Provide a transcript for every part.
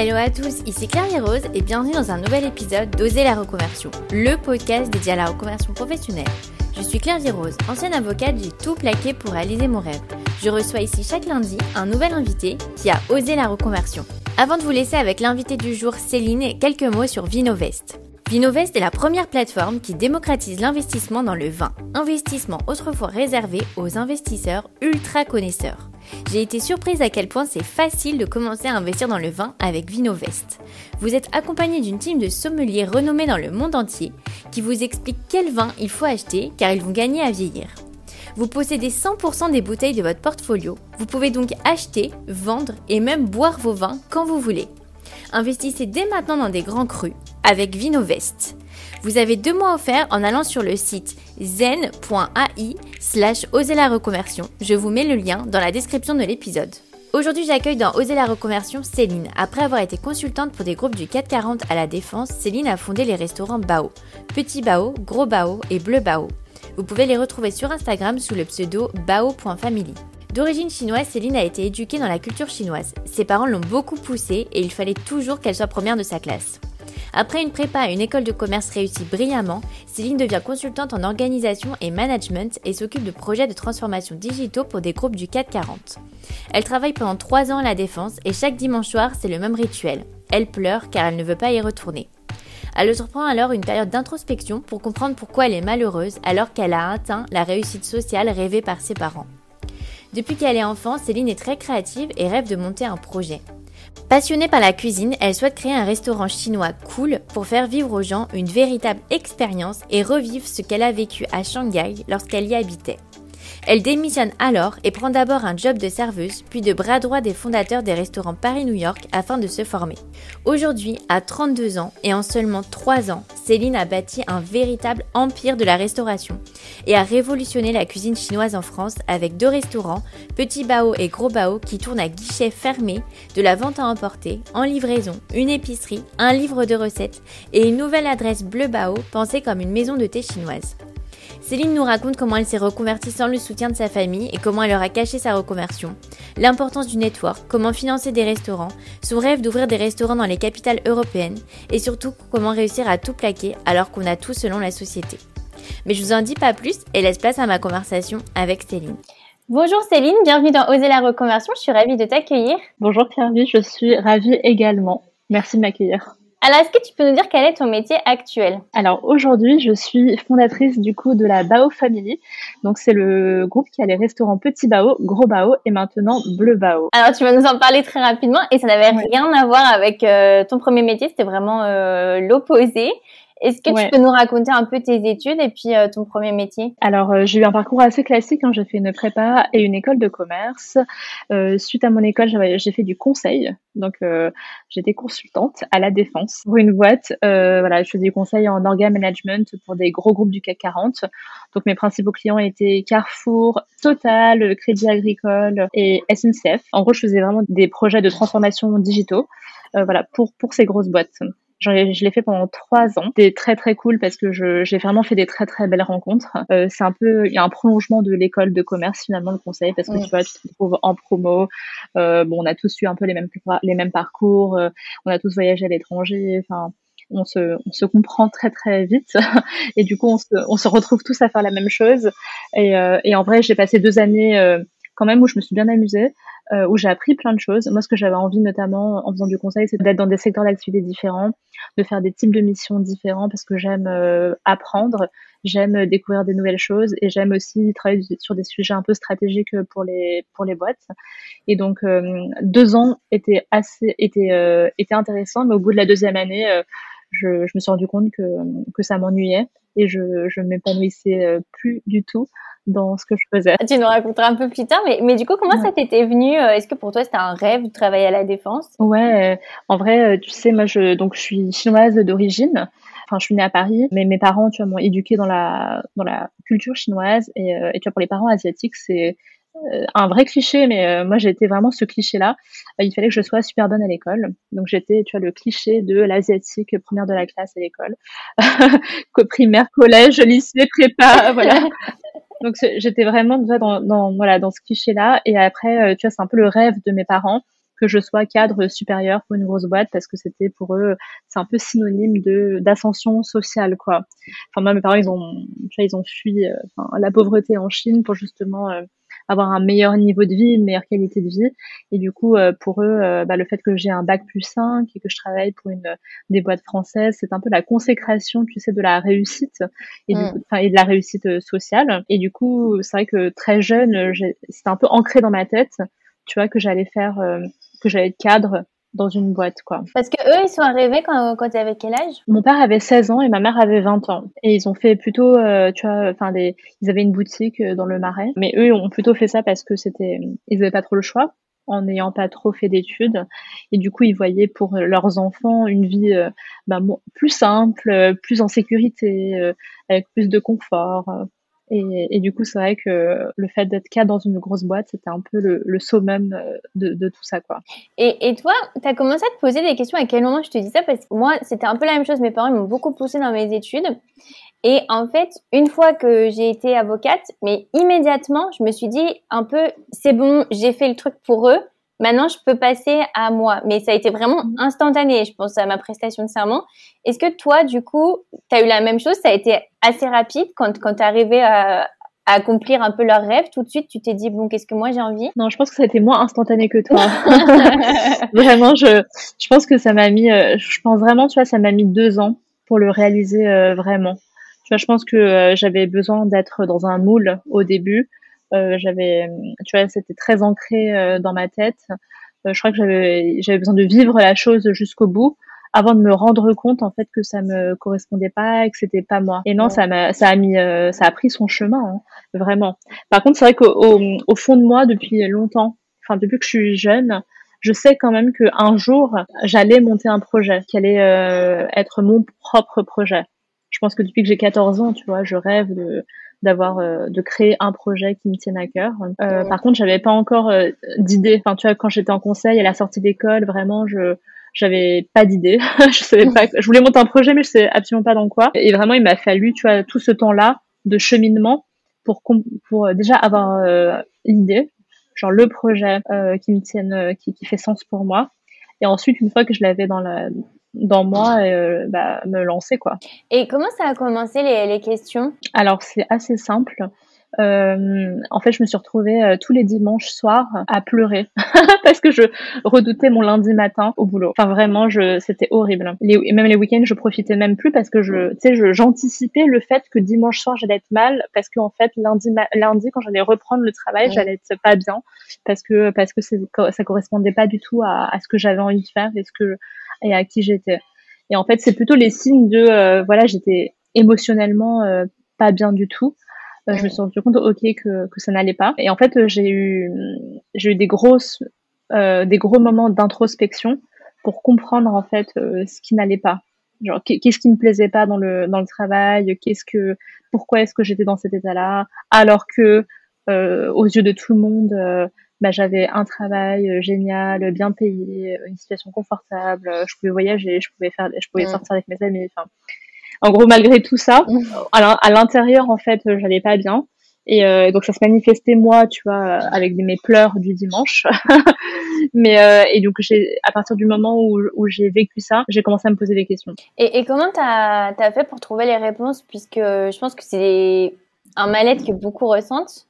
hello à tous, ici Claire Rose et bienvenue dans un nouvel épisode d'Oser la reconversion, le podcast dédié à la reconversion professionnelle. Je suis Claire Rose, ancienne avocate, j'ai tout plaqué pour réaliser mon rêve. Je reçois ici chaque lundi un nouvel invité qui a osé la reconversion. Avant de vous laisser avec l'invité du jour Céline, quelques mots sur Vinovest. Vinovest est la première plateforme qui démocratise l'investissement dans le vin, investissement autrefois réservé aux investisseurs ultra connaisseurs. J'ai été surprise à quel point c'est facile de commencer à investir dans le vin avec Vinovest. Vous êtes accompagné d'une team de sommeliers renommés dans le monde entier qui vous explique quel vin il faut acheter car ils vont gagner à vieillir. Vous possédez 100% des bouteilles de votre portfolio. Vous pouvez donc acheter, vendre et même boire vos vins quand vous voulez. Investissez dès maintenant dans des grands crus avec Vinovest. Vous avez deux mois offerts en allant sur le site zen.ai slash oser la reconversion. Je vous mets le lien dans la description de l'épisode. Aujourd'hui, j'accueille dans Oser la reconversion Céline. Après avoir été consultante pour des groupes du 440 à la Défense, Céline a fondé les restaurants Bao. Petit Bao, Gros Bao et Bleu Bao. Vous pouvez les retrouver sur Instagram sous le pseudo bao.family. D'origine chinoise, Céline a été éduquée dans la culture chinoise. Ses parents l'ont beaucoup poussée et il fallait toujours qu'elle soit première de sa classe. Après une prépa à une école de commerce réussie brillamment, Céline devient consultante en organisation et management et s'occupe de projets de transformation digitaux pour des groupes du 440. Elle travaille pendant 3 ans à la défense et chaque dimanche soir, c'est le même rituel. Elle pleure car elle ne veut pas y retourner. Elle surprend alors une période d'introspection pour comprendre pourquoi elle est malheureuse alors qu'elle a atteint la réussite sociale rêvée par ses parents. Depuis qu'elle est enfant, Céline est très créative et rêve de monter un projet. Passionnée par la cuisine, elle souhaite créer un restaurant chinois cool pour faire vivre aux gens une véritable expérience et revivre ce qu'elle a vécu à Shanghai lorsqu'elle y habitait. Elle démissionne alors et prend d'abord un job de serveuse, puis de bras droit des fondateurs des restaurants Paris-New York afin de se former. Aujourd'hui, à 32 ans et en seulement 3 ans, Céline a bâti un véritable empire de la restauration et a révolutionné la cuisine chinoise en France avec deux restaurants, Petit Bao et Gros Bao, qui tournent à guichet fermé, de la vente à emporter, en livraison, une épicerie, un livre de recettes et une nouvelle adresse Bleu Bao pensée comme une maison de thé chinoise. Céline nous raconte comment elle s'est reconvertie sans le soutien de sa famille et comment elle leur a caché sa reconversion, l'importance du network, comment financer des restaurants, son rêve d'ouvrir des restaurants dans les capitales européennes et surtout comment réussir à tout plaquer alors qu'on a tout selon la société. Mais je vous en dis pas plus et laisse place à ma conversation avec Céline. Bonjour Céline, bienvenue dans Oser la reconversion, je suis ravie de t'accueillir. Bonjour Pierre, je suis ravie également. Merci de m'accueillir. Alors, est-ce que tu peux nous dire quel est ton métier actuel? Alors, aujourd'hui, je suis fondatrice du coup de la Bao Family. Donc, c'est le groupe qui a les restaurants Petit Bao, Gros Bao et maintenant Bleu Bao. Alors, tu vas nous en parler très rapidement et ça n'avait rien à voir avec euh, ton premier métier, c'était vraiment euh, l'opposé. Est-ce que tu peux nous raconter un peu tes études et puis euh, ton premier métier? Alors, euh, j'ai eu un parcours assez classique. Hein. J'ai fait une prépa et une école de commerce. Euh, suite à mon école, j'ai fait du conseil. Donc, j'étais consultante à la défense pour une boîte. voilà, je faisais du conseil en organ management pour des gros groupes du CAC 40. Donc, mes principaux clients étaient Carrefour, Total, Crédit Agricole et SNCF. En gros, je faisais vraiment des projets de transformation digitaux. voilà, pour pour ces grosses boîtes je l'ai fait pendant trois ans. C'était très très cool parce que j'ai vraiment fait des très très belles rencontres. Euh, c'est un peu, il y a un prolongement de l'école de commerce finalement le conseil parce que tu vois, tu te retrouves en promo. Euh, bon, on a tous eu un peu les mêmes les mêmes parcours. Euh, on a tous voyagé à l'étranger. Enfin, on se, on se comprend très très vite et du coup on se, on se retrouve tous à faire la même chose. Et, euh, et en vrai, j'ai passé deux années euh, quand même où je me suis bien amusée. Euh, où j'ai appris plein de choses. Moi, ce que j'avais envie, notamment en faisant du conseil, c'est d'être dans des secteurs d'activité différents, de faire des types de missions différents, parce que j'aime euh, apprendre, j'aime découvrir des nouvelles choses, et j'aime aussi travailler sur des sujets un peu stratégiques pour les pour les boîtes. Et donc, euh, deux ans étaient assez étaient étaient intéressants, mais au bout de la deuxième année, je, je me suis rendu compte que que ça m'ennuyait et je je m'épanouissais plus du tout dans ce que je faisais. Tu nous raconteras un peu plus tard, mais, mais du coup, comment ça t'était venu euh, Est-ce que pour toi, c'était un rêve de travailler à la défense? Ouais, euh, en vrai, euh, tu sais, moi, je, donc, je suis chinoise d'origine. Enfin, je suis née à Paris, mais mes parents, tu vois, m'ont éduquée dans la, dans la culture chinoise. Et, et tu vois, pour les parents asiatiques, c'est un vrai cliché, mais moi j'étais vraiment ce cliché-là. il fallait que je sois super bonne à l'école, donc j'étais, tu vois, le cliché de l'asiatique première de la classe à l'école, qu'au primaire, collège, lycée, prépa, voilà. Donc j'étais vraiment dans, dans, voilà dans ce cliché là. Et après, euh, tu vois, c'est un peu le rêve de mes parents que je sois cadre supérieur pour une grosse boîte parce que c'était pour eux, c'est un peu synonyme de d'ascension sociale, quoi. Enfin, moi, mes parents, ils ont, ils ont fui enfin, la pauvreté en Chine pour justement avoir un meilleur niveau de vie, une meilleure qualité de vie. Et du coup, euh, pour eux, euh, bah, le fait que j'ai un bac plus 5 et que je travaille pour une des boîtes françaises, c'est un peu la consécration, tu sais, de la réussite et, du mm. et de la réussite euh, sociale. Et du coup, c'est vrai que très jeune, c'était un peu ancré dans ma tête, tu vois, que j'allais faire, que j'allais être cadre dans une boîte, quoi. Parce que eux, ils sont arrivés quand, quand tu avais quel âge? Mon père avait 16 ans et ma mère avait 20 ans. Et ils ont fait plutôt, euh, tu vois, enfin, des, ils avaient une boutique euh, dans le Marais. Mais eux ont plutôt fait ça parce que c'était, ils avaient pas trop le choix en n'ayant pas trop fait d'études. Et du coup, ils voyaient pour leurs enfants une vie euh, bah, plus simple, plus en sécurité, avec plus de confort. Et, du coup, c'est vrai que le fait d'être cadre dans une grosse boîte, c'était un peu le, le summum euh, de, de, tout ça, quoi. Et, et toi, tu as commencé à te poser des questions à quel moment je te dis ça? Parce que moi, c'était un peu la même chose. Mes parents m'ont beaucoup poussé dans mes études. Et en fait, une fois que j'ai été avocate, mais immédiatement, je me suis dit un peu, c'est bon, j'ai fait le truc pour eux. Maintenant, je peux passer à moi. Mais ça a été vraiment mhm. instantané, je pense, à ma prestation de serment. Est-ce que toi, du coup, tu as eu la même chose? Ça a été assez rapide quand, quand tu arrivé à, à accomplir un peu leur rêve Tout de suite, tu t'es dit, bon, qu'est-ce que moi j'ai envie? Non, je pense que ça a été moins instantané que toi. vraiment, je, je pense que ça m'a mis, euh, je pense vraiment, tu vois, ça m'a mis deux ans pour le réaliser euh, vraiment. Tu vois, je pense que euh, j'avais besoin d'être dans un moule au début j'avais, tu vois, c'était très ancré euh, dans ma tête. Euh, je crois que j'avais, j'avais besoin de vivre la chose jusqu'au bout avant de me rendre compte en fait que ça me correspondait pas et que c'était pas moi. Et non, ça m'a, ça a mis, ça a pris son chemin, hein, vraiment. Par contre, c'est vrai qu'au au, fond de moi, depuis longtemps, enfin depuis que je suis jeune, je sais quand même que un jour, j'allais monter un projet, qui allait être mon propre projet. Je pense que depuis que j'ai 14 ans, tu vois, je rêve de d'avoir euh, de créer un projet qui me tienne à cœur. Euh, par contre, j'avais pas encore euh, d'idée. Enfin, tu vois, quand j'étais en conseil à la sortie d'école, vraiment, je j'avais pas d'idée. je savais pas. Je voulais monter un projet, mais je sais absolument pas dans quoi. Et vraiment, il m'a fallu, tu vois, tout ce temps-là de cheminement pour pour déjà avoir l'idée, genre le projet qui me tienne, qui, qui fait sens pour moi. Et ensuite, une fois que je l'avais dans la dans moi euh, bah, me lancer quoi. Et comment ça a commencé les, les questions? Alors c'est assez simple. Euh, en fait, je me suis retrouvée euh, tous les dimanches soirs à pleurer parce que je redoutais mon lundi matin au boulot. Enfin, vraiment, je, c'était horrible. Les, même les week-ends, je profitais même plus parce que je, tu sais, j'anticipais le fait que dimanche soir j'allais être mal parce qu'en fait lundi, lundi quand j'allais reprendre le travail, j'allais être pas bien parce que parce que ça correspondait pas du tout à, à ce que j'avais envie de faire et ce que et à qui j'étais. Et en fait, c'est plutôt les signes de, euh, voilà, j'étais émotionnellement euh, pas bien du tout. Euh, je me suis rendu compte, ok, que, que ça n'allait pas. Et en fait, j'ai eu, j'ai eu des grosses, des gros moments d'introspection pour comprendre en fait ce qui n'allait pas. Genre, qu'est-ce qui me plaisait pas dans le dans le travail? Qu'est-ce que, pourquoi est-ce que j'étais dans cet état-là? Alors que aux yeux de tout le monde, bah, j'avais un travail euh, génial, bien payé, une situation confortable, euh, je pouvais voyager, je pouvais faire, je pouvais sortir avec mes amis. Enfin, en gros, malgré tout ça, à l'intérieur, en fait, euh, j'allais pas bien. Et euh, donc ça se manifestait moi, tu vois, avec mes pleurs du dimanche. Mais euh, et donc j'ai à partir du moment où, où j'ai vécu ça, j'ai commencé à me poser des questions. Et, et comment t'as as fait pour trouver les réponses? Puisque je pense que c'est un mal-être que beaucoup ressentent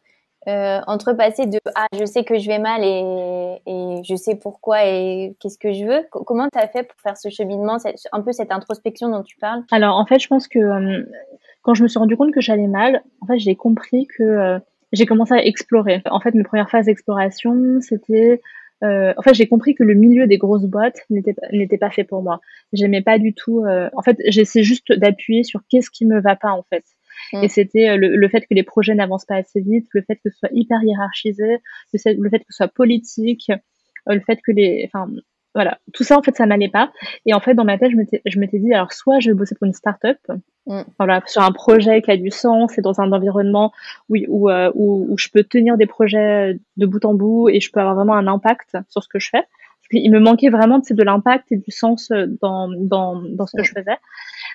euh, entre passer de ah je sais que je vais mal et, et je sais pourquoi et qu'est-ce que je veux comment tu as fait pour faire ce cheminement un peu cette introspection dont tu parles? Alors en fait je pense que euh, quand je me suis rendu compte que j'allais mal en fait j'ai compris que euh, j'ai commencé à explorer en fait mes premières phases d'exploration c'était euh, en fait, j'ai compris que le milieu des grosses boîtes n'était pas fait pour moi. J'aimais pas du tout. en fait, j'essaie juste d'appuyer sur qu'est-ce qui me va pas en fait? Et mm. c'était euh, le, le, fait que les projets n'avancent pas assez vite, le fait que ce soit hyper hiérarchisé, le, le fait que ce soit politique, euh, le fait que les, enfin, voilà, tout ça en fait ça m'allait pas. Et en fait dans ma tête je m'étais dit alors soit je vais bosser pour une start-up, mm. voilà, sur un projet qui a du sens et dans un environnement où, où, euh, où, où, je peux tenir des projets de bout en bout et je peux avoir vraiment un impact sur ce que je fais. Il me manquait vraiment de l'impact et du sens dans, dans, dans ce que je faisais.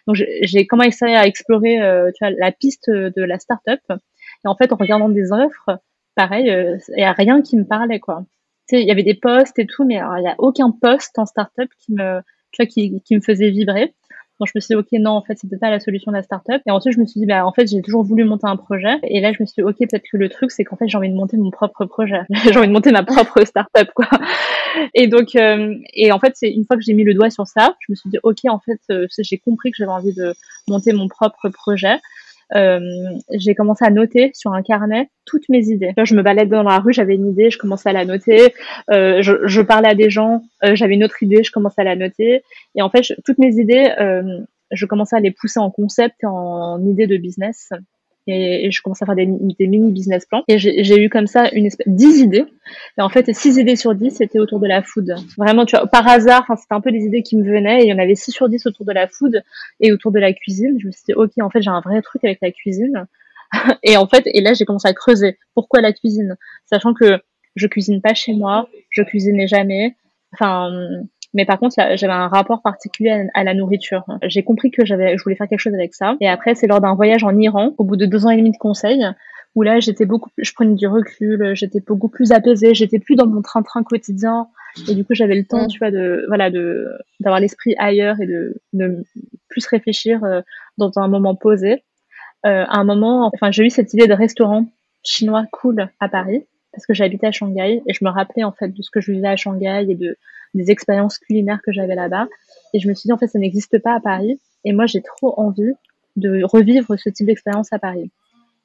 Donc j'ai commencé à explorer euh, la piste de la startup. Et en fait, en regardant des offres, pareil, il euh, n'y a rien qui me parlait quoi. Tu il y avait des postes et tout, mais il n'y a aucun poste en startup qui me, tu vois, qui me faisait vibrer. Donc je me suis dit ok non en fait c'était pas la solution de la startup. Et ensuite je me suis dit bah en fait j'ai toujours voulu monter un projet. Et là je me suis dit ok peut-être que le truc c'est qu'en fait j'ai envie de monter mon propre projet. J'ai envie de monter ma propre startup quoi. Et donc euh, et en fait c'est une fois que j'ai mis le doigt sur ça je me suis dit ok en fait euh, j'ai compris que j'avais envie de monter mon propre projet euh, j'ai commencé à noter sur un carnet toutes mes idées. je me baladais dans la rue, j'avais une idée, je commençais à la noter. Euh, je, je, parlais à des gens, euh, j'avais une autre idée, je commençais à la noter. Et en fait, toutes mes idées, euh, je commençais à les pousser en concept en idée de business et, je commençais à faire des, des mini business plans. Et j'ai eu comme ça une espèce, 10 idées. Et en fait, 6 idées sur 10, c'était autour de la food. Vraiment, tu vois, par hasard, c'était un peu les idées qui me venaient. Et il y en avait 6 sur 10 autour de la food et autour de la cuisine. Je me suis dit, OK, en fait, j'ai un vrai truc avec la cuisine. et en fait, et là, j'ai commencé à creuser. Pourquoi la cuisine? Sachant que je cuisine pas chez moi, je cuisinais jamais. Enfin, mais par contre, j'avais un rapport particulier à, la nourriture. J'ai compris que j'avais, je voulais faire quelque chose avec ça. Et après, c'est lors d'un voyage en Iran, au bout de deux ans et demi de conseils, où là, j'étais beaucoup, je prenais du recul, j'étais beaucoup plus apaisée, j'étais plus dans mon train-train quotidien. Et du coup, j'avais le temps, tu vois, de, voilà, de, d'avoir l'esprit ailleurs et de, de plus réfléchir euh, dans un moment posé. Euh, à un moment, enfin, j'ai eu cette idée de restaurant chinois cool à Paris parce que j'habitais à Shanghai et je me rappelais en fait de ce que je vivais à Shanghai et de des expériences culinaires que j'avais là-bas. Et je me suis dit, en fait, ça n'existe pas à Paris. Et moi, j'ai trop envie de revivre ce type d'expérience à Paris.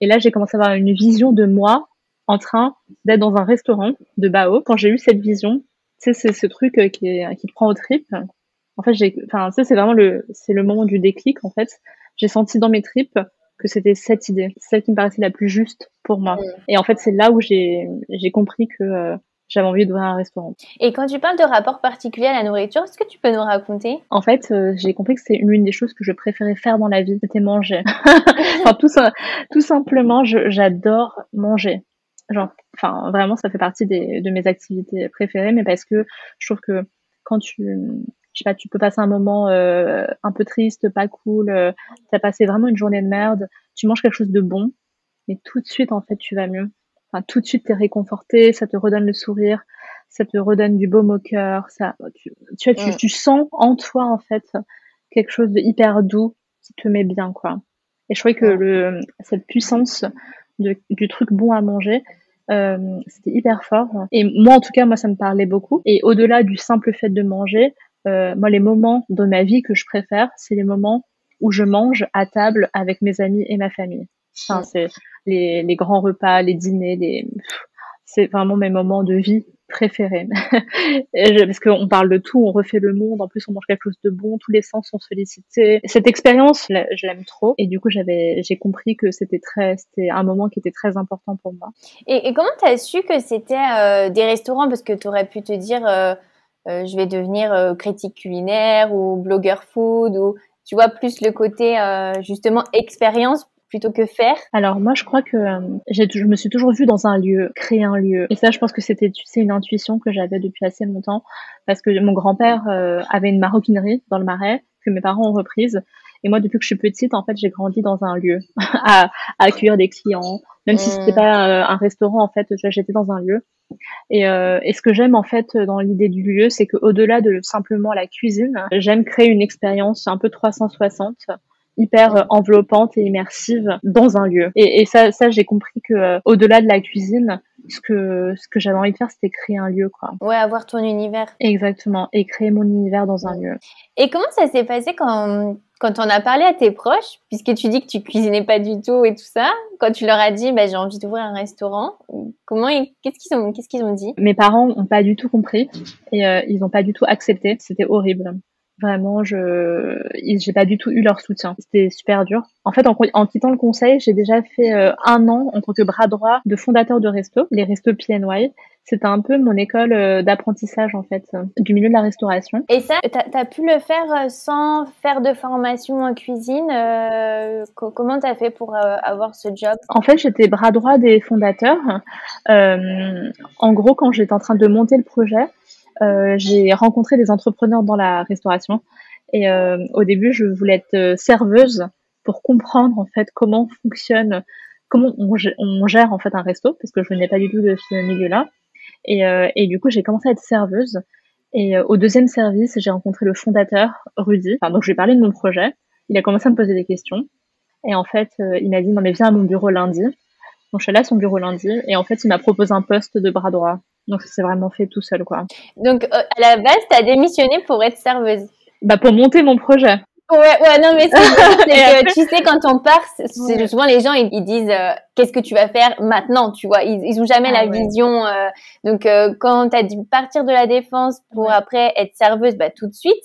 Et là, j'ai commencé à avoir une vision de moi en train d'être dans un restaurant de Bao. Quand j'ai eu cette vision, tu sais, c'est ce truc euh, qui, est, qui te prend au tripes. En fait, j'ai, enfin, ça, c'est vraiment le, c'est le moment du déclic, en fait. J'ai senti dans mes tripes que c'était cette idée, celle qui me paraissait la plus juste pour moi. Et en fait, c'est là où j'ai, j'ai compris que, euh, j'avais envie d'ouvrir un restaurant. Et quand tu parles de rapport particulier à la nourriture, est-ce que tu peux nous raconter? En fait, euh, j'ai compris que c'est une des choses que je préférais faire dans la vie, c'était manger. enfin, tout, tout simplement, j'adore manger. Genre, enfin, vraiment, ça fait partie des, de mes activités préférées, mais parce que je trouve que quand tu, je sais pas, tu peux passer un moment euh, un peu triste, pas cool, euh, tu as passé vraiment une journée de merde, tu manges quelque chose de bon, mais tout de suite, en fait, tu vas mieux enfin, tout de suite t'es réconforté, ça te redonne le sourire, ça te redonne du baume au cœur, ça, tu, tu, tu, tu, sens en toi en fait quelque chose de hyper doux qui te met bien quoi. Et je trouvais que le, cette puissance de, du truc bon à manger, euh, c'était hyper fort. Et moi en tout cas, moi ça me parlait beaucoup. Et au-delà du simple fait de manger, euh, moi les moments de ma vie que je préfère, c'est les moments où je mange à table avec mes amis et ma famille. Enfin, c'est les, les, grands repas, les dîners, c'est vraiment mes moments de vie préférés. Parce qu'on parle de tout, on refait le monde, en plus on mange quelque chose de bon, tous les sens sont sollicités. Cette expérience, je l'aime trop. Et du coup, j'avais, j'ai compris que c'était très, c'était un moment qui était très important pour moi. Et, et comment tu as su que c'était euh, des restaurants? Parce que tu aurais pu te dire, euh, euh, je vais devenir critique culinaire ou blogueur food ou tu vois plus le côté justement expérience plutôt que faire Alors moi je crois que euh, je me suis toujours vue dans un lieu, créer un lieu. Et ça je pense que c'était tu sais une intuition que j'avais depuis assez longtemps parce que mon grand-père euh, avait une maroquinerie dans le Marais que mes parents ont reprise. Et moi, depuis que je suis petite, en fait, j'ai grandi dans un lieu à, à, accueillir des clients, même si c'était pas euh, un restaurant. En fait, j'étais dans un lieu. Et, euh, et ce que j'aime en fait dans l'idée du lieu, c'est qu'au-delà de simplement la cuisine, j'aime créer une expérience un peu 360 hyper euh, enveloppante et immersive dans un lieu. Et, et ça, ça j'ai compris que euh, au-delà de la cuisine, ce que ce que j'avais envie de faire, c'était créer un lieu, quoi. Ouais, avoir ton univers. Exactement, et créer mon univers dans un lieu. Et comment ça s'est passé quand quand on a parlé à tes proches, puisque tu dis que tu cuisinais pas du tout et tout ça, quand tu leur as dit bah, j'ai envie d'ouvrir un restaurant, comment qu'est-ce qu'ils ont qu'est-ce qu'ils ont dit? Mes parents ont pas du tout compris et euh, ils ont pas du tout accepté. C'était horrible. Vraiment, je, j'ai pas du tout eu leur soutien. C'était super dur. En fait, en, en quittant le conseil, j'ai déjà fait euh, un an en tant que bras droit de fondateur de resto, les restos PNY. C'était un peu mon école euh, d'apprentissage en fait du milieu de la restauration. Et ça, t'as as pu le faire euh, sans faire de formation en cuisine. Euh, comment t'as fait pour avoir ce job? En fait, j'étais bras droit des fondateurs. en gros, quand j'étais en train de monter le projet, j'ai rencontré des entrepreneurs dans la restauration. Et euh, au début, je voulais être euh, serveuse pour comprendre en fait comment fonctionne, comment on, gère en fait un resto, parce que je venais pas du tout de ce milieu-là. Et, et du coup, j'ai commencé à être serveuse. Et au deuxième service, j'ai rencontré le fondateur, Rudy. Enfin, donc, je lui ai parlé de mon projet. Il a commencé à me poser des questions. Et en fait, il m'a dit, non mais viens à mon bureau lundi. Donc, je suis allée à son bureau lundi. Et en fait, il m'a proposé un poste de bras droit. Donc, ça s'est vraiment fait tout seul, quoi. Donc, à la base, tu as démissionné pour être serveuse Bah, pour monter mon projet. Ouais, ouais, non, mais c'est tu sais, quand on part, c'est souvent les gens, ils, disent euh, qu'est-ce que tu vas faire maintenant, tu vois? Ils, ils ont jamais ah la vision. Euh, donc, euh, quand tu as dû partir de la défense pour après être serveuse, bah, tout de suite,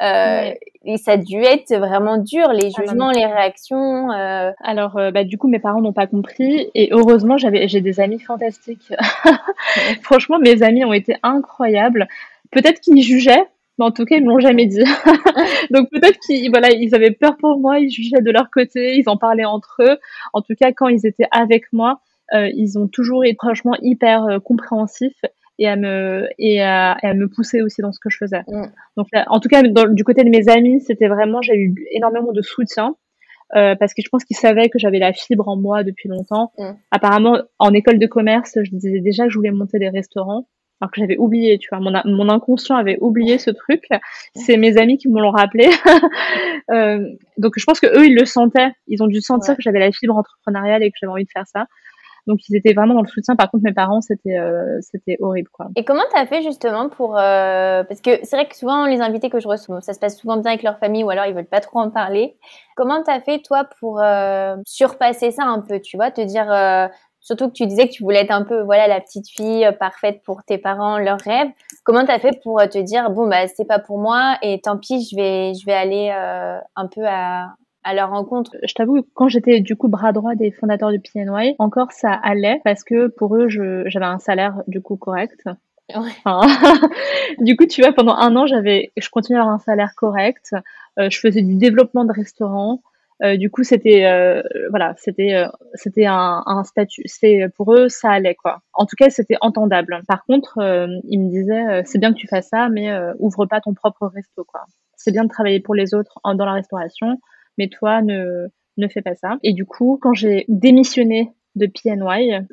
et ça a dû être vraiment dur, les ah, jugements, les réactions. Alors, bah, du coup, mes parents n'ont pas compris et heureusement, j'avais, j'ai des amis fantastiques. Franchement, mes amis ont été incroyables. Peut-être qu'ils jugeaient mais en tout cas, ils me l'ont jamais dit. Donc peut-être qu'ils voilà, ils avaient peur pour moi, ils jugeaient de leur côté, ils en parlaient entre eux. En tout cas, quand ils étaient avec moi, euh, ils ont toujours été franchement hyper euh, compréhensifs et à me et à, à, me pousser aussi dans ce que je faisais. Mm. Donc en tout cas, du côté de mes amis, c'était vraiment j'ai eu énormément de soutien. Euh, parce que je pense qu'ils savaient que j'avais la fibre en moi depuis longtemps. Mm. Apparemment, en école de commerce, je disais déjà que je voulais monter des restaurants alors que j'avais oublié, tu vois, mon, mon inconscient avait oublié ce truc. C'est mes amis qui me l'ont rappelé. euh, donc je pense que eux, ils le sentaient. Ils ont dû sentir que j'avais la fibre entrepreneuriale et que j'avais envie de faire ça. Donc ils étaient vraiment dans le soutien. Par contre, mes parents, c'était euh, c'était horrible, quoi. Et comment t'as fait justement pour euh, parce que c'est vrai que souvent les invités que je reçois, ça se passe souvent bien avec leur famille ou alors ils veulent pas trop en parler. Comment t'as fait toi pour euh, surpasser ça un peu, tu vois, te dire euh, Surtout que tu disais que tu voulais être un peu, voilà, la petite fille euh, parfaite pour tes parents, leurs rêves. Comment t'as fait pour euh, te dire, bon, bah, c'est pas pour moi et tant pis, je vais, je vais aller un peu à, à leur rencontre. Je t'avoue, quand j'étais du coup bras droit des fondateurs du PNY, encore ça allait parce que pour eux, j'avais un salaire du coup correct. Ouais. du coup, tu vois, pendant un an, j'avais, je continuais à avoir un salaire correct. je faisais du développement de restaurants. Euh, du coup, c'était euh, voilà, c'était euh, c'était un, un, statut. C'est pour eux, ça allait quoi. En tout cas, c'était entendable. Par contre, ils me disaient, c'est bien que tu fasses ça, mais ouvre pas ton propre resto quoi. C'est bien de travailler pour les autres dans la restauration, mais toi, ne ne fais pas ça. Et du coup, quand j'ai démissionné de PNY,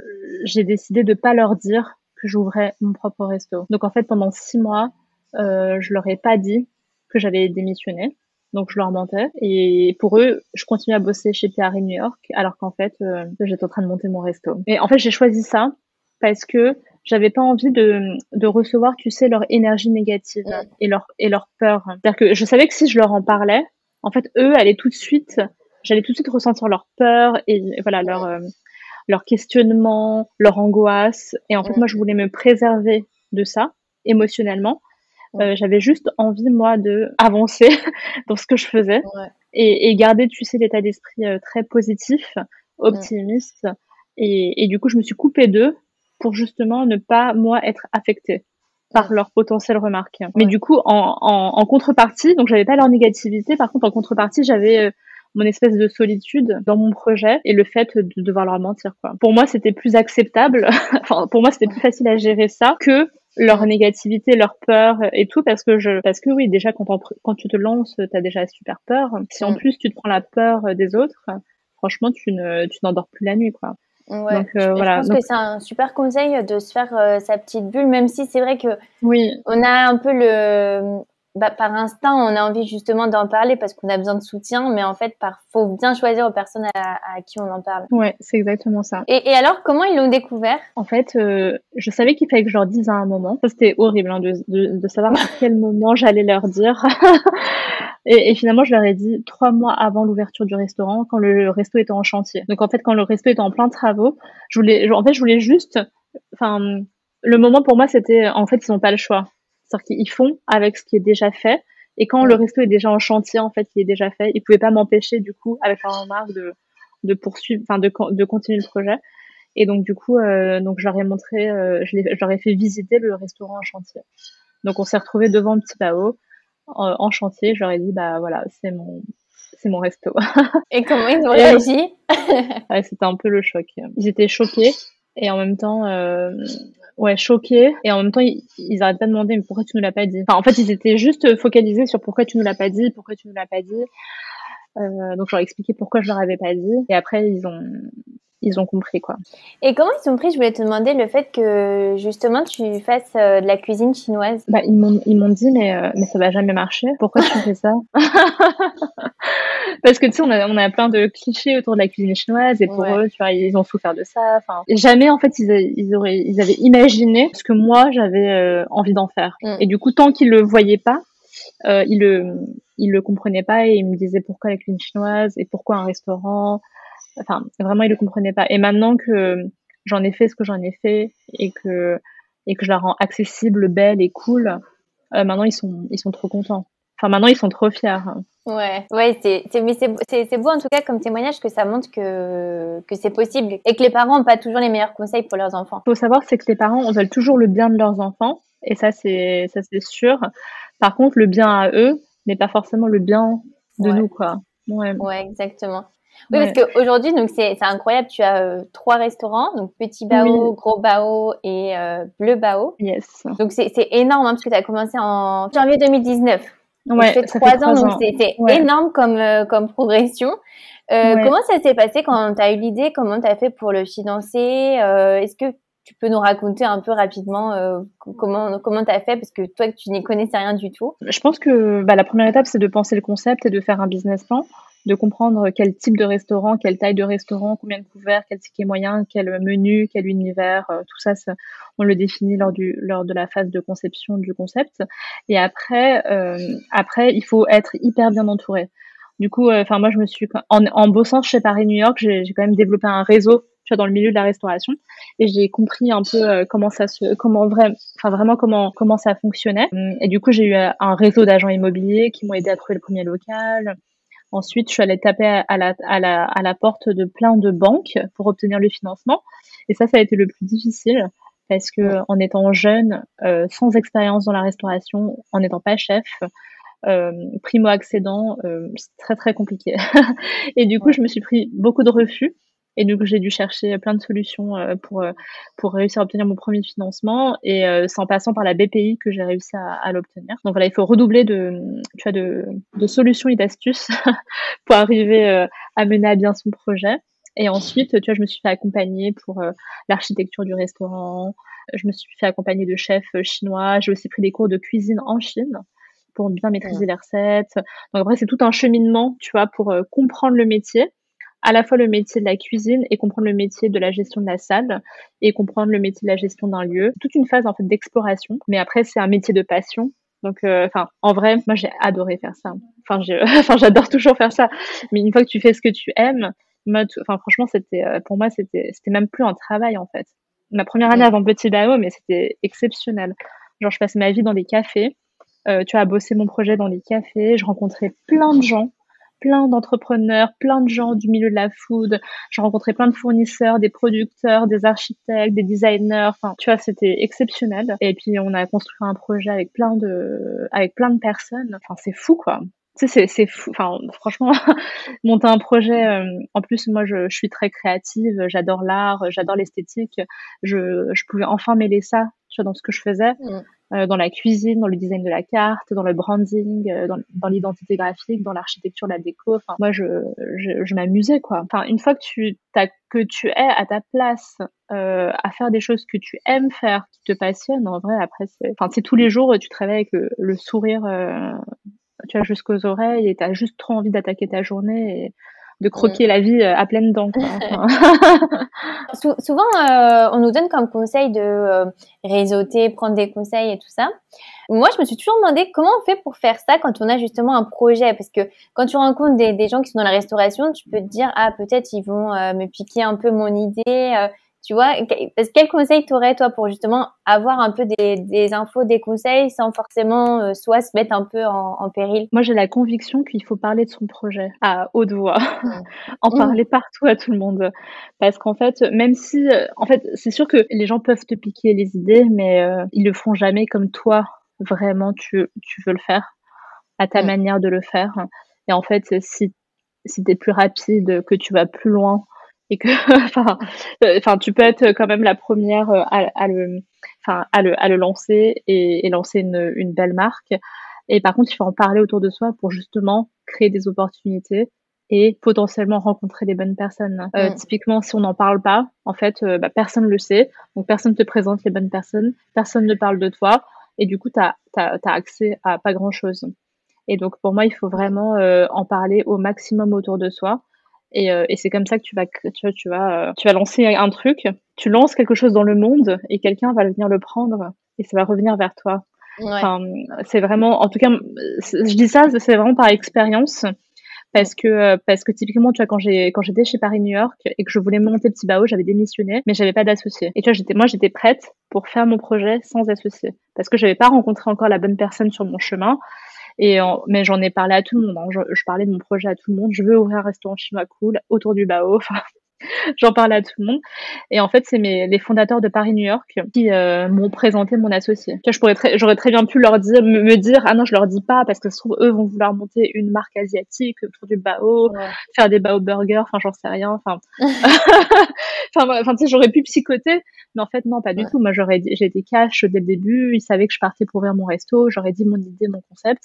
j'ai décidé de pas leur dire que j'ouvrais mon propre resto. Donc en fait, pendant six mois, euh, je leur ai pas dit que j'avais démissionné. Donc je leur mentais. Et pour eux, je continuais à bosser chez Pierre New York, alors qu'en fait, euh, j'étais en train de monter mon resto. Et en fait, j'ai choisi ça parce que j'avais pas envie de, de recevoir, tu sais, leur énergie négative et leur et leur peur. C'est-à-dire que je savais que si je leur en parlais, en fait, eux allaient tout de suite, j'allais tout de suite ressentir leur peur et voilà leur euh, leur questionnement, leur angoisse. Et en fait, moi, je voulais me préserver de ça émotionnellement. Euh, j'avais juste envie, moi, de avancer dans ce que je faisais et, et, garder, tu sais, l'état d'esprit euh, très positif, optimiste. Et, et, du coup, je me suis coupée d'eux pour justement ne pas, moi, être affectée par leurs potentielles remarques. Mais du coup, en, en, en contrepartie, donc j'avais pas leur négativité, par contre, en contrepartie, j'avais euh, mon espèce de solitude dans mon projet et le fait de devoir leur mentir quoi. Pour moi, c'était plus acceptable. enfin, pour moi, c'était plus facile à gérer ça que leur négativité, leur peur et tout parce que je parce que oui déjà quand quand tu te lances tu as déjà super peur si en plus tu te prends la peur des autres franchement tu ne tu n'endors plus la nuit quoi Ouais, Donc, euh, voilà. Je pense que c'est un super conseil de se faire euh, sa petite bulle, même si c'est vrai que oui. on a un peu le bah, par instinct, on a envie justement d'en parler parce qu'on a besoin de soutien, mais en fait, par faut bien choisir aux personnes à, qui on en parle. Ouais, c'est exactement ça. Et, et, alors, comment ils l'ont découvert? En fait, euh, je savais qu'il fallait que je leur dise à un moment. C'était horrible hein, de, de, de, savoir à quel moment j'allais leur dire. et, et, finalement, je leur ai dit trois mois avant l'ouverture du restaurant, quand le resto était en chantier. Donc en fait, quand le resto était en plein travaux, je voulais, en fait, je voulais juste, enfin, le moment pour moi, c'était, en fait, ils n'ont pas le choix c'est-à-dire qu'ils font avec ce qui est déjà fait. Et quand le resto est déjà en chantier, en fait, il est déjà fait, ils pouvaient pas m'empêcher, du coup, avec leur marque, de, de poursuivre, enfin, de, de continuer le projet. Et donc, du coup, euh, donc, je leur ai montré, euh, je, leur ai fait visiter le restaurant en chantier. Donc, on s'est retrouvé devant Petit Pao, en, en, chantier. Je leur ai dit, bah, voilà, c'est mon, c'est mon resto. Et comment ils ont réagi? ouais, c'était un peu le choc. Ils étaient choqués. Et en même temps, euh, ouais, choqués. Et en même temps, ils, ils arrêtent pas de demander, mais pourquoi tu nous l'as pas dit? Enfin, en fait, ils étaient juste focalisés sur pourquoi tu nous l'as pas dit, pourquoi tu nous l'as pas dit. Euh, donc, je leur ai expliqué pourquoi je leur avais pas dit. Et après, ils ont, ils ont compris quoi. Et comment ils ont pris Je voulais te demander le fait que justement tu fasses euh, de la cuisine chinoise? Bah ils m'ont ils m'ont dit mais euh, mais ça va jamais marcher. Pourquoi tu fais ça? Parce que tu sais on a on a plein de clichés autour de la cuisine chinoise et pour eux tu vois ils ont souffert de ça. Enfin jamais en fait ils ils auraient ils avaient imaginé ce que moi j'avais euh, envie d'en faire. Mm. Et du coup tant qu'ils le voyaient pas euh, ils le ils le comprenaient pas et ils me disaient pourquoi la cuisine chinoise et pourquoi un restaurant Enfin, vraiment, ils le comprenaient pas. Et maintenant que j'en ai fait ce que j'en ai fait et que et que je la rends accessible, belle et cool, euh, maintenant ils sont ils sont trop contents. Enfin, maintenant ils sont trop fiers. Ouais, ouais, c'est mais c'est beau en tout cas comme témoignage que ça montre que que c'est possible et que les parents n'ont pas toujours les meilleurs conseils pour leurs enfants. Il faut savoir c'est que les parents veulent toujours le bien de leurs enfants et ça c'est ça c'est sûr. Par contre, le bien à eux n'est pas forcément le bien de nous quoi. Ouais. ouais, exactement. Oui, parce qu'aujourd'hui, donc c'est incroyable. Tu as euh, trois restaurants, donc Petit Bao, Gros Bao et euh, Bleu Bao. Yes. Donc c'est énorme hein, parce que tu as commencé en janvier 2019. Ouais, ça fait trois ans, donc c'est énorme comme euh, comme progression. Comment ça s'est passé quand tu as eu l'idée? Comment tu as fait pour le financer? Est-ce que tu peux nous raconter un peu rapidement comment comment tu as fait? Parce que toi tu n'y connaissais rien du tout. Je pense que bah, la première étape c'est de penser le concept et de faire un business plan de comprendre quel type de restaurant, quelle taille de restaurant, combien de couverts, quel ticket moyen, quel menu, quel univers, euh, tout ça, on le définit lors du lors de la phase de conception du concept. Et après, euh, après, il faut être hyper bien entouré. Du coup, euh, enfin moi je me suis en, en bossant chez Paris New York, j'ai quand même développé un réseau tu vois, dans le milieu de la restauration et j'ai compris un peu comment ça se comment vraiment comment comment ça fonctionnait et du coup j'ai eu un réseau d'agents immobiliers qui m'ont aidé à trouver le premier local Ensuite, je suis allée taper à la, à la, à la porte de plein de banques pour obtenir le financement. Et ça, ça a été le plus difficile parce que en étant jeune, euh, sans expérience dans la restauration, en n'étant pas chef, euh, primo accédant, euh, c'est très très compliqué. et du coup, je me suis pris beaucoup de refus et donc j'ai dû chercher plein de solutions euh, pour euh, pour réussir à obtenir mon premier financement et euh, sans passant par la BPI que j'ai réussi à, à l'obtenir. Donc voilà, il faut redoubler de tu vois de, de solutions et d'astuces pour arriver à mener à bien son projet. Et ensuite, tu vois, je me suis fait accompagner pour l'architecture du restaurant. Je me suis fait accompagner de chefs chinois. J'ai aussi pris des cours de cuisine en Chine pour bien maîtriser les recettes. Donc après, c'est tout un cheminement, tu vois, pour comprendre le métier à la fois le métier de la cuisine et comprendre le métier de la gestion de la salle et comprendre le métier de la gestion d'un lieu. Toute une phase en fait d'exploration. Mais après, c'est un métier de passion. Donc, euh, enfin, en vrai, moi j'ai adoré faire ça. Enfin, j'adore toujours faire ça. Mais une fois que tu fais ce que tu aimes, enfin, franchement, c'était, euh, pour moi, c'était, c'était même plus un travail en fait. Ma première année avant Petit Bao, mais c'était exceptionnel. Genre, je passais ma vie dans des cafés. Euh, tu as bossé mon projet dans des cafés. Je rencontrais plein de gens plein d'entrepreneurs, plein de gens du milieu de la food. J'ai rencontré plein de fournisseurs, des producteurs, des architectes, des designers. Enfin, tu vois, c'était exceptionnel. Et puis on a construit un projet avec plein de, avec plein de personnes. Enfin, c'est fou, quoi. Tu sais, c'est fou. Enfin, franchement, monter un projet. Euh, en plus, moi, je, suis très créative. J'adore l'art, j'adore l'esthétique. Je, je pouvais enfin mêler ça, dans ce que je faisais. Mm. Euh, dans la cuisine, dans le design de la carte, dans le branding, euh, dans, l'identité graphique, dans l'architecture, la déco. Enfin, moi, je, je, m'amusais quoi. Enfin, une fois que tu que tu es à ta place euh, à faire des choses que tu aimes faire, qui te passionnent, en vrai, après, c'est, tous les jours, tu travailles avec le, sourire, tu as jusqu'aux oreilles et tu as juste trop envie d'attaquer ta journée. De croquer la vie euh, à pleines dents. souvent, euh, on nous donne comme conseil de euh, réseauter, prendre des conseils et tout ça. Moi, je me suis toujours demandé comment on fait pour faire ça quand on a justement un projet, parce que quand tu rencontres des, des gens qui sont dans la restauration, tu peux te dire ah peut-être ils vont me piquer un peu mon idée, tu vois, quel conseil t'aurais toi pour justement avoir un peu des, des infos, des conseils sans forcément euh, soit se mettre un peu en, en péril? Moi, j'ai la conviction qu'il faut parler de son projet à haute voix, en mmh. parler partout à tout le monde, parce qu'en fait, même si, euh, en fait, c'est sûr que les gens peuvent te piquer les idées, mais euh, ils le feront jamais comme toi vraiment tu, tu veux le faire, à ta mmh. manière de le faire. Et en fait, si si t'es plus rapide, que tu vas plus loin, et que enfin euh, enfin tu peux être quand même la première euh, à, à le enfin à le à le lancer et, et lancer une, une belle marque et par contre il faut en parler autour de soi pour justement créer des opportunités et potentiellement rencontrer les bonnes personnes. Euh, mm. Typiquement, si on n'en parle pas, en fait, euh, bah, personne ne le sait. Donc, personne te présente les bonnes personnes, personne ne parle de toi. Et du coup, tu as, accès à pas grand-chose. Et donc, pour moi, il faut vraiment euh, en parler au maximum autour de soi. Et, et c'est comme ça que tu vas, tu tu vas, tu vas lancer un truc. Tu lances quelque chose dans le monde et quelqu'un va venir le prendre et ça va revenir vers toi. Enfin, c'est vraiment, en tout cas, je dis ça, c'est vraiment par expérience parce que euh, parce que typiquement tu vois quand j'ai quand j'étais chez Paris New York et que je voulais monter Petit Bao j'avais démissionné mais j'avais pas d'associé et tu vois j'étais moi j'étais prête pour faire mon projet sans associé parce que j'avais pas rencontré encore la bonne personne sur mon chemin et mais j'en ai parlé à tout le monde hein. je, je, parlais de mon projet à tout le monde je veux ouvrir un restaurant chinois cool autour du Bao enfin J'en parle à tout le monde. Et en fait, c'est mes, les fondateurs de Paris-New York qui euh, m'ont présenté mon associé. je pourrais j'aurais très bien pu leur dire, me, dire, ah non, je leur dis pas parce que se trouve, eux vont vouloir monter une marque asiatique autour du bao, faire des bao burgers, enfin, j'en sais rien, enfin, enfin, tu sais, j'aurais pu psychoter, mais en fait, non, pas du tout. Moi, j'aurais, j'ai été cash dès le début. Ils savaient que je partais pour ouvrir mon resto. J'aurais dit mon idée, mon concept.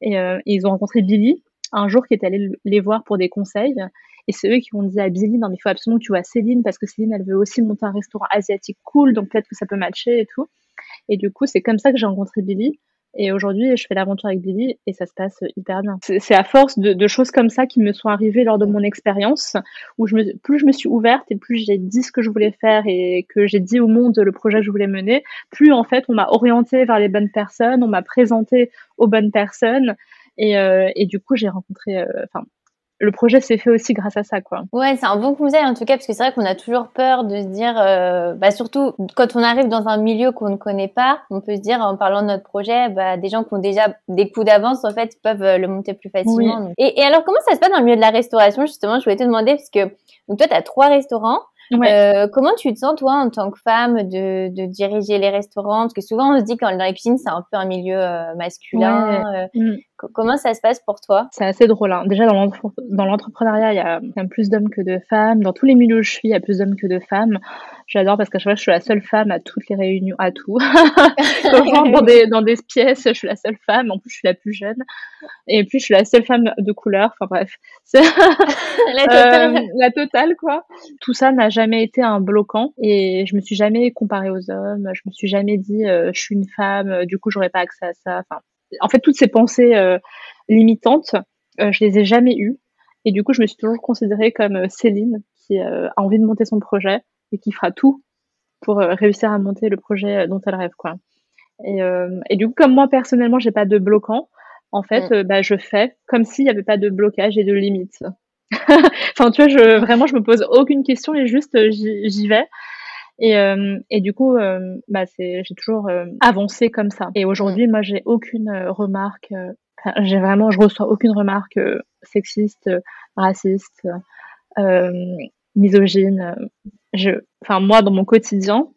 Et, euh, et ils ont rencontré Billy un jour qui est allé les voir pour des conseils. Et c'est eux qui ont dit à Billy, non, mais il faut absolument que tu vois Céline parce que Céline, elle veut aussi monter un restaurant asiatique cool, donc peut-être que ça peut matcher et tout. Et du coup, c'est comme ça que j'ai rencontré Billy. Et aujourd'hui, je fais l'aventure avec Billy et ça se passe hyper bien. C'est à force de, choses comme ça qui me sont arrivées lors de mon expérience, où plus je me suis ouverte et plus j'ai dit ce que je voulais faire et que j'ai dit au monde le projet que je voulais mener, plus en fait on m'a orienté vers les bonnes personnes, on m'a présenté aux bonnes personnes et, euh, et du coup j'ai rencontré, euh, enfin le projet s'est fait aussi grâce à ça, quoi. Ouais, c'est un bon conseil en tout cas, parce que c'est vrai qu'on a toujours peur de se dire, euh, bah surtout quand on arrive dans un milieu qu'on ne connaît pas, on peut se dire en parlant de notre projet, bah des gens qui ont déjà des coups d'avance en fait peuvent le monter plus facilement. Et, et, alors comment ça se passe dans le milieu de la restauration justement? Je voulais te demander parce que donc toi tu as trois restaurants. Euh, comment tu te sens, toi, en tant que femme, de, de, diriger les restaurants? Parce que souvent, on se dit que dans la cuisine, c'est un peu un milieu euh, masculin. Mm. Comment ça se passe pour toi? C'est assez drôle. Hein. Déjà, dans l'entrepreneuriat, il y a, plus d'hommes que de femmes. Dans tous les milieux où je suis, il y a plus d'hommes que de femmes. J'adore parce qu'à chaque fois, je suis la seule femme à toutes les réunions, à tout. dans, des, dans des pièces, je suis la seule femme. En plus, je suis la plus jeune. Et puis, je suis la seule femme de couleur. Enfin, bref. la, totale. Euh, la totale, quoi. Tout ça n'a jamais été un bloquant. Et je me suis jamais comparée aux hommes. Je me suis jamais dit, euh, je suis une femme, du coup, j'aurais pas accès à ça. Enfin, en fait, toutes ces pensées limitantes, je les ai jamais eues. Et du coup, je me suis toujours considérée comme Céline, qui a envie de monter son projet et qui fera tout pour euh, réussir à monter le projet dont elle rêve quoi. Et, euh, et du coup comme moi personnellement j'ai pas de bloquant, en fait mm. euh, bah, je fais comme s'il n'y avait pas de blocage et de limite. enfin tu vois je vraiment je me pose aucune question et juste j'y vais. Et, euh, et du coup, euh, bah c'est, j'ai toujours avancé comme ça. Et aujourd'hui, mm. moi, j'ai aucune remarque. j'ai vraiment, je reçois aucune remarque sexiste, raciste, misogyne je, enfin moi dans mon quotidien,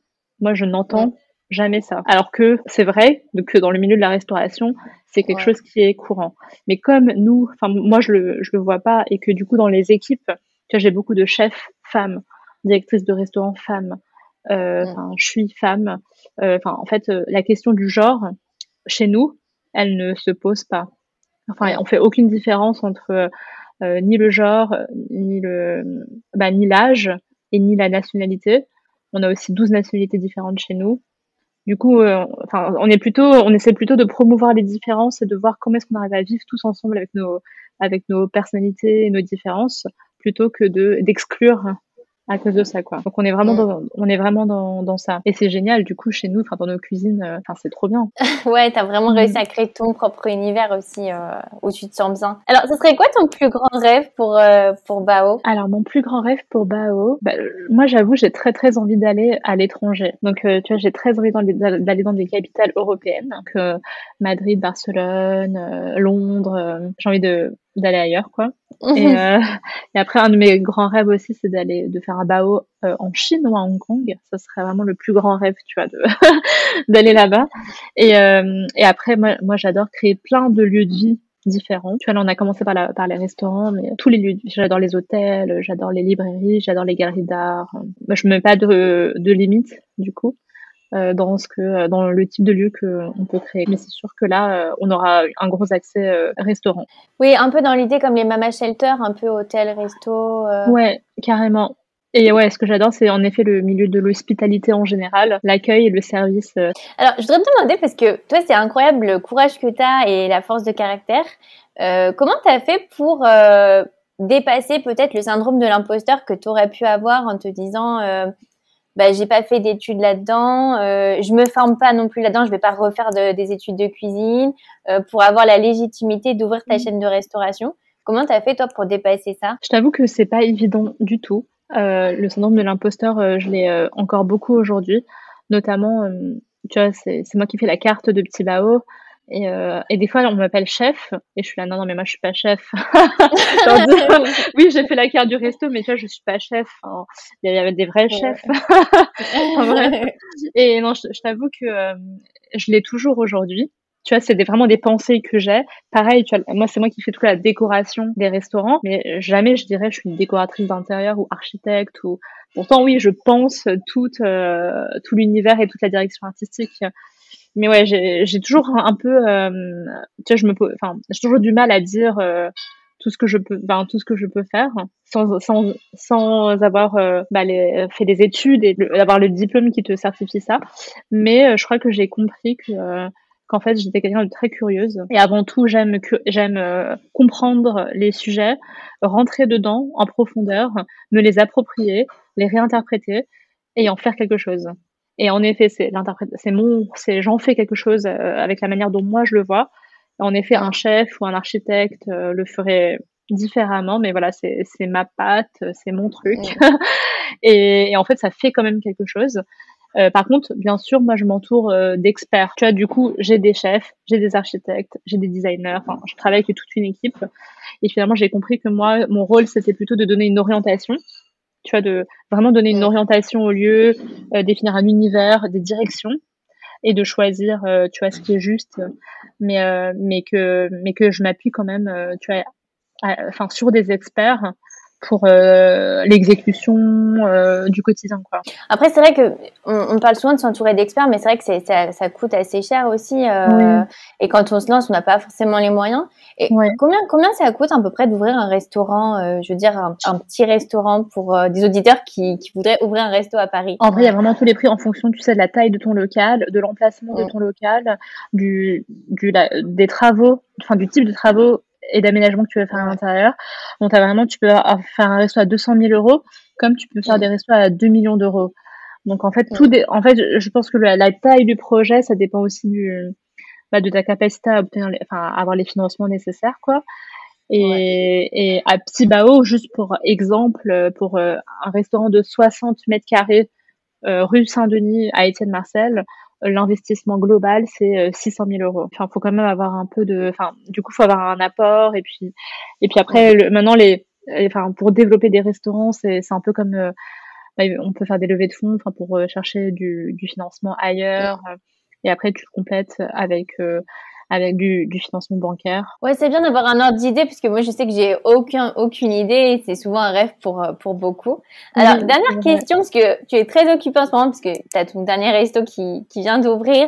moi je n'entends jamais ça. Alors que c'est vrai que dans le milieu de la restauration, c'est quelque chose qui est courant. Mais comme nous, enfin moi je le je le vois pas et que du coup dans les équipes, tu vois j'ai beaucoup de chefs femmes, directrices de restaurants femmes. Euh, enfin je suis femme. Euh, enfin en fait euh, la question du genre chez nous, elle ne se pose pas. Enfin on fait aucune différence entre ni le genre, ni le, bah, ni l'âge, et ni la nationalité. On a aussi 12 nationalités différentes chez nous. Du coup, euh, enfin, on est plutôt, on essaie plutôt de promouvoir les différences et de voir comment est-ce qu'on arrive à vivre tous ensemble avec nos, avec nos personnalités et nos différences, plutôt que de d'exclure à cause de ça quoi. Donc on est vraiment dans, on est vraiment dans, dans ça et c'est génial du coup chez nous enfin dans nos cuisines euh, enfin c'est trop bien. ouais, tu as vraiment mm. réussi à créer ton propre univers aussi euh, où tu te sens bien. Alors, ce serait quoi ton plus grand rêve pour euh, pour Bao? Alors mon plus grand rêve pour Bao, bah, moi j'avoue, j'ai très très envie d'aller à l'étranger. Donc tu vois, j'ai très envie d'aller dans des capitales européennes, donc Madrid, Barcelone, Londres, j'ai envie de d'aller ailleurs quoi. Et, euh, et, après un de mes grands rêves aussi c'est d'aller de faire un bao euh, en Chine ou à Hong Kong. Ça serait vraiment le plus grand rêve tu vois de d'aller là-bas. Et, euh, et après moi moi j'adore créer plein de lieux de vie différents. Tu vois là on a commencé par la, par les restaurants mais tous les lieux de vie. J'adore les hôtels, j'adore les librairies, j'adore les galeries d'art. Moi je me mets pas de de limites du coup. Euh, dans ce que euh, dans le type de lieu que on peut créer. Mais c'est sûr que là, euh, on aura un gros accès restaurant. Oui, un peu dans l'idée comme les mama shelter, un peu hôtel, resto. Ouais, carrément. Et ouais, ce que j'adore, c'est en effet le milieu de l'hospitalité en général, l'accueil et le service. Alors, je voudrais te demander, parce que toi, c'est incroyable le courage que tu as et la force de caractère. Euh, comment tu as fait pour euh, dépasser peut-être le syndrome de l'imposteur que tu aurais pu avoir en te disant euh, bah, j'ai pas fait d'études là-dedans, euh, je me forme pas non plus là-dedans, je vais pas refaire des études de cuisine euh, pour avoir la légitimité d'ouvrir ta mmh. chaîne de restauration. Comment tu as fait toi pour dépasser ça? Je t'avoue que c'est pas évident du tout. Euh, le syndrome de l'imposteur, euh, je l'ai encore beaucoup aujourd'hui, notamment, tu vois, c'est moi qui fais la carte de Petit Bao. Et, euh, et, des fois, on m'appelle chef, et je suis là, non, non, mais moi, je suis pas chef. oui, j'ai fait la carte du resto, mais tu vois, je suis pas chef. il y avait des vrais chefs. et non, je, t'avoue que euh, je l'ai toujours aujourd'hui. Tu vois, c'est vraiment des pensées que j'ai. Pareil, tu vois, moi, c'est moi qui fais toute la décoration des restaurants, mais jamais je dirais je suis une décoratrice d'intérieur ou architecte ou. Pourtant, oui, je pense tout, euh, tout l'univers et toute la direction artistique mais ouais, j'ai toujours un, peu, euh, tu vois, je me, enfin, j'ai toujours du mal à dire euh, tout ce que je peux, ben, tout ce que je peux faire, sans, sans, sans avoir euh, bah, les, fait des études et d'avoir le diplôme qui te certifie ça. Mais je crois que j'ai compris que qu'en fait j'étais quelqu'un de très curieuse et avant tout j'aime j'aime comprendre les sujets, rentrer dedans en profondeur, me les approprier, les réinterpréter et en faire quelque chose. Et en effet, c'est c'est mon, c'est j'en fais quelque chose euh, avec la manière dont moi je le vois. En effet, un chef ou un architecte euh, le ferait différemment, mais voilà, c'est ma patte, c'est mon truc. et, et, en fait, ça fait quand même quelque chose. Euh, par contre, bien sûr, moi, je m'entoure euh, d'experts. Tu vois, du coup, j'ai des chefs, j'ai des architectes, j'ai des designers. Enfin, je travaille avec toute une équipe. Et finalement, j'ai compris que moi, mon rôle, c'était plutôt de donner une orientation tu vois, de vraiment donner une orientation au lieu, euh, définir un univers, des directions et de choisir, euh, tu vois, ce qui est juste, mais euh, mais que mais que je m'appuie quand même, tu vois, enfin sur des experts pour euh, l'exécution euh, du quotidien. Quoi. Après, c'est vrai que on, parle souvent de s'entourer d'experts, mais c'est vrai que ça, ça, coûte assez cher aussi. Euh, Et quand on se lance, on n'a pas forcément les moyens. Et combien, combien ça coûte à peu près d'ouvrir un restaurant, je veux dire un, un petit restaurant pour des auditeurs qui, qui, voudraient ouvrir un resto à Paris? En vrai, il y a vraiment tous les prix en fonction, tu sais, de la taille de ton local, de l'emplacement de ton local, du, du la, des travaux, enfin du type de travaux et d'aménagement que tu veux faire à l'intérieur. Donc, as vraiment, tu peux faire un resto à 200 000 euros, comme tu peux faire des restos à 2 millions d'euros. Donc, en fait, tout en fait, je pense que la, taille du projet, ça dépend aussi du, bah, de ta capacité à obtenir, enfin, à avoir les financements nécessaires, quoi. Et, et à Ptibao, juste pour exemple, pour euh, un restaurant de 60 mètres carrés, euh, rue Saint-Denis à Étienne Marcel, l'investissement global c'est 600 euh, 000 euros. Enfin, faut quand même avoir un peu de, enfin, du coup, faut avoir un apport et puis, et puis après, maintenant les, enfin, pour développer des restaurants, c'est, c'est un peu comme, euh, bah, on peut faire des levées de fonds, enfin, pour euh, chercher du, du financement ailleurs. Et après, tu complètes avec avec du, du financement bancaire. Ouais, c'est bien d'avoir un ordre d'idée puisque moi je sais que j'ai aucun aucune idée et c'est souvent un rêve pour pour beaucoup. Alors dernière question parce que tu es très occupé en ce moment parce que tu as ton dernier resto qui qui vient d'ouvrir.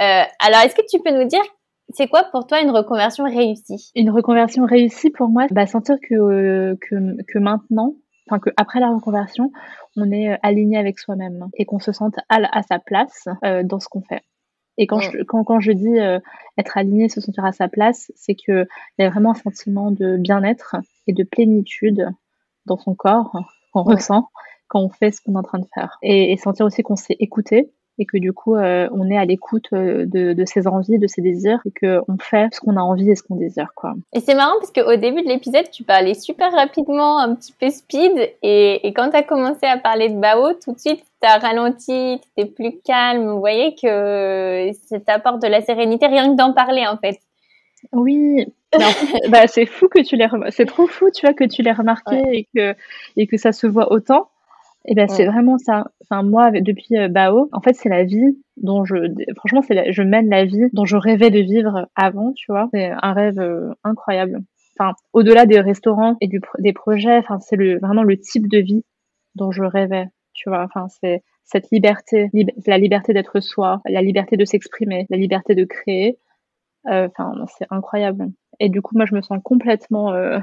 Euh, alors est-ce que tu peux nous dire c'est quoi pour toi une reconversion réussie? Une reconversion réussie pour moi, bah sentir que que que maintenant enfin que après la reconversion, on est aligné avec soi-même et qu'on se sente à, à sa place euh, dans ce qu'on fait. Et quand, je, quand, quand je dis euh, être aligné, se sentir à sa place, c'est qu'il y a vraiment un sentiment de bien-être et de plénitude dans son corps qu'on ressent quand on fait ce qu'on est en train de faire. Et, et sentir aussi qu'on s'est écouté et que du coup euh, on est à l'écoute euh, de, de, ses envies, de ses désirs et que on fait ce qu'on a envie et ce qu'on désire quoi. Et c'est marrant parce qu'au début de l'épisode tu parlais super rapidement, un petit peu speed et, et quand tu as commencé à parler de Bao, tout de suite tu as ralenti, tu plus calme. Vous voyez que ça t'apporte de la sérénité rien que d'en parler en fait. Oui, bah, c'est fou que tu l'aies c'est trop fou tu vois que tu l'aies remarqué et que et que ça se voit autant et eh ben c'est vraiment ça. Enfin moi depuis euh, Bao, en fait c'est la vie dont je franchement c'est je mène la vie dont je rêvais de vivre avant, tu vois. C'est un rêve euh, incroyable. Enfin au-delà des restaurants et du, des projets, enfin c'est le vraiment le type de vie dont je rêvais, tu vois. Enfin c'est cette liberté, la liberté d'être soi, la liberté de s'exprimer, la liberté de créer. Euh, enfin, c'est incroyable. Et du coup, moi, je me sens complètement euh,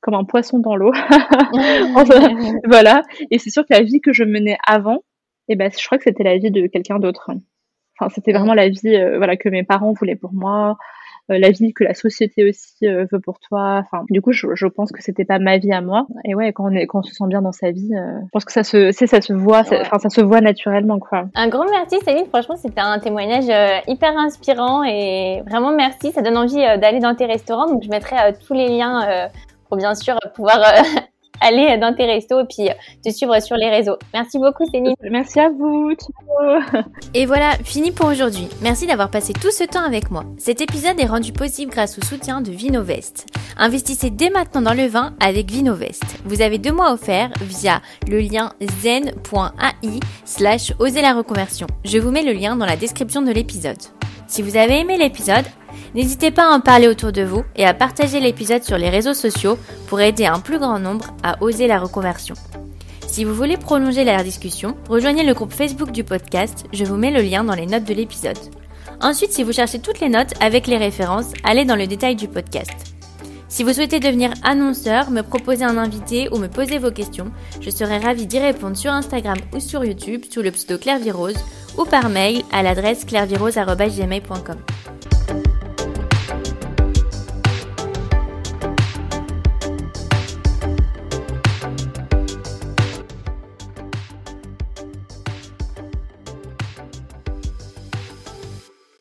comme un poisson dans l'eau. voilà. Et c'est sûr que la vie que je menais avant, eh ben, je crois que c'était la vie de quelqu'un d'autre. Enfin, c'était vraiment la vie, euh, voilà, que mes parents voulaient pour moi, euh, la vie que la société aussi euh, veut pour toi. Enfin, du coup, je, je pense que c'était pas ma vie à moi. Et ouais, quand on est, quand on se sent bien dans sa vie, je pense que ça se, c'est, ça se voit, enfin, ça se voit naturellement, quoi. Un grand merci, Céline. Franchement, c'était un témoignage hyper inspirant et vraiment merci. Ça donne envie d'aller dans tes restaurants. Donc, je mettrai tous les liens pour bien sûr pouvoir aller dans tes restos et puis te suivre sur les réseaux. Merci beaucoup Céline. Merci à vous. Et voilà, fini pour aujourd'hui. Merci d'avoir passé tout ce temps avec moi. Cet épisode est rendu possible grâce au soutien de Vinovest. Investissez dès maintenant dans le vin avec Vinovest. Vous avez deux mois offerts via le lien zen.ai slash oser la reconversion. Je vous mets le lien dans la description de l'épisode. Si vous avez aimé l'épisode, N'hésitez pas à en parler autour de vous et à partager l'épisode sur les réseaux sociaux pour aider un plus grand nombre à oser la reconversion. Si vous voulez prolonger la discussion, rejoignez le groupe Facebook du podcast, je vous mets le lien dans les notes de l'épisode. Ensuite, si vous cherchez toutes les notes avec les références, allez dans le détail du podcast. Si vous souhaitez devenir annonceur, me proposer un invité ou me poser vos questions, je serai ravie d'y répondre sur Instagram ou sur YouTube sous le pseudo Claire ou par mail à l'adresse clairvirose.gmail.com.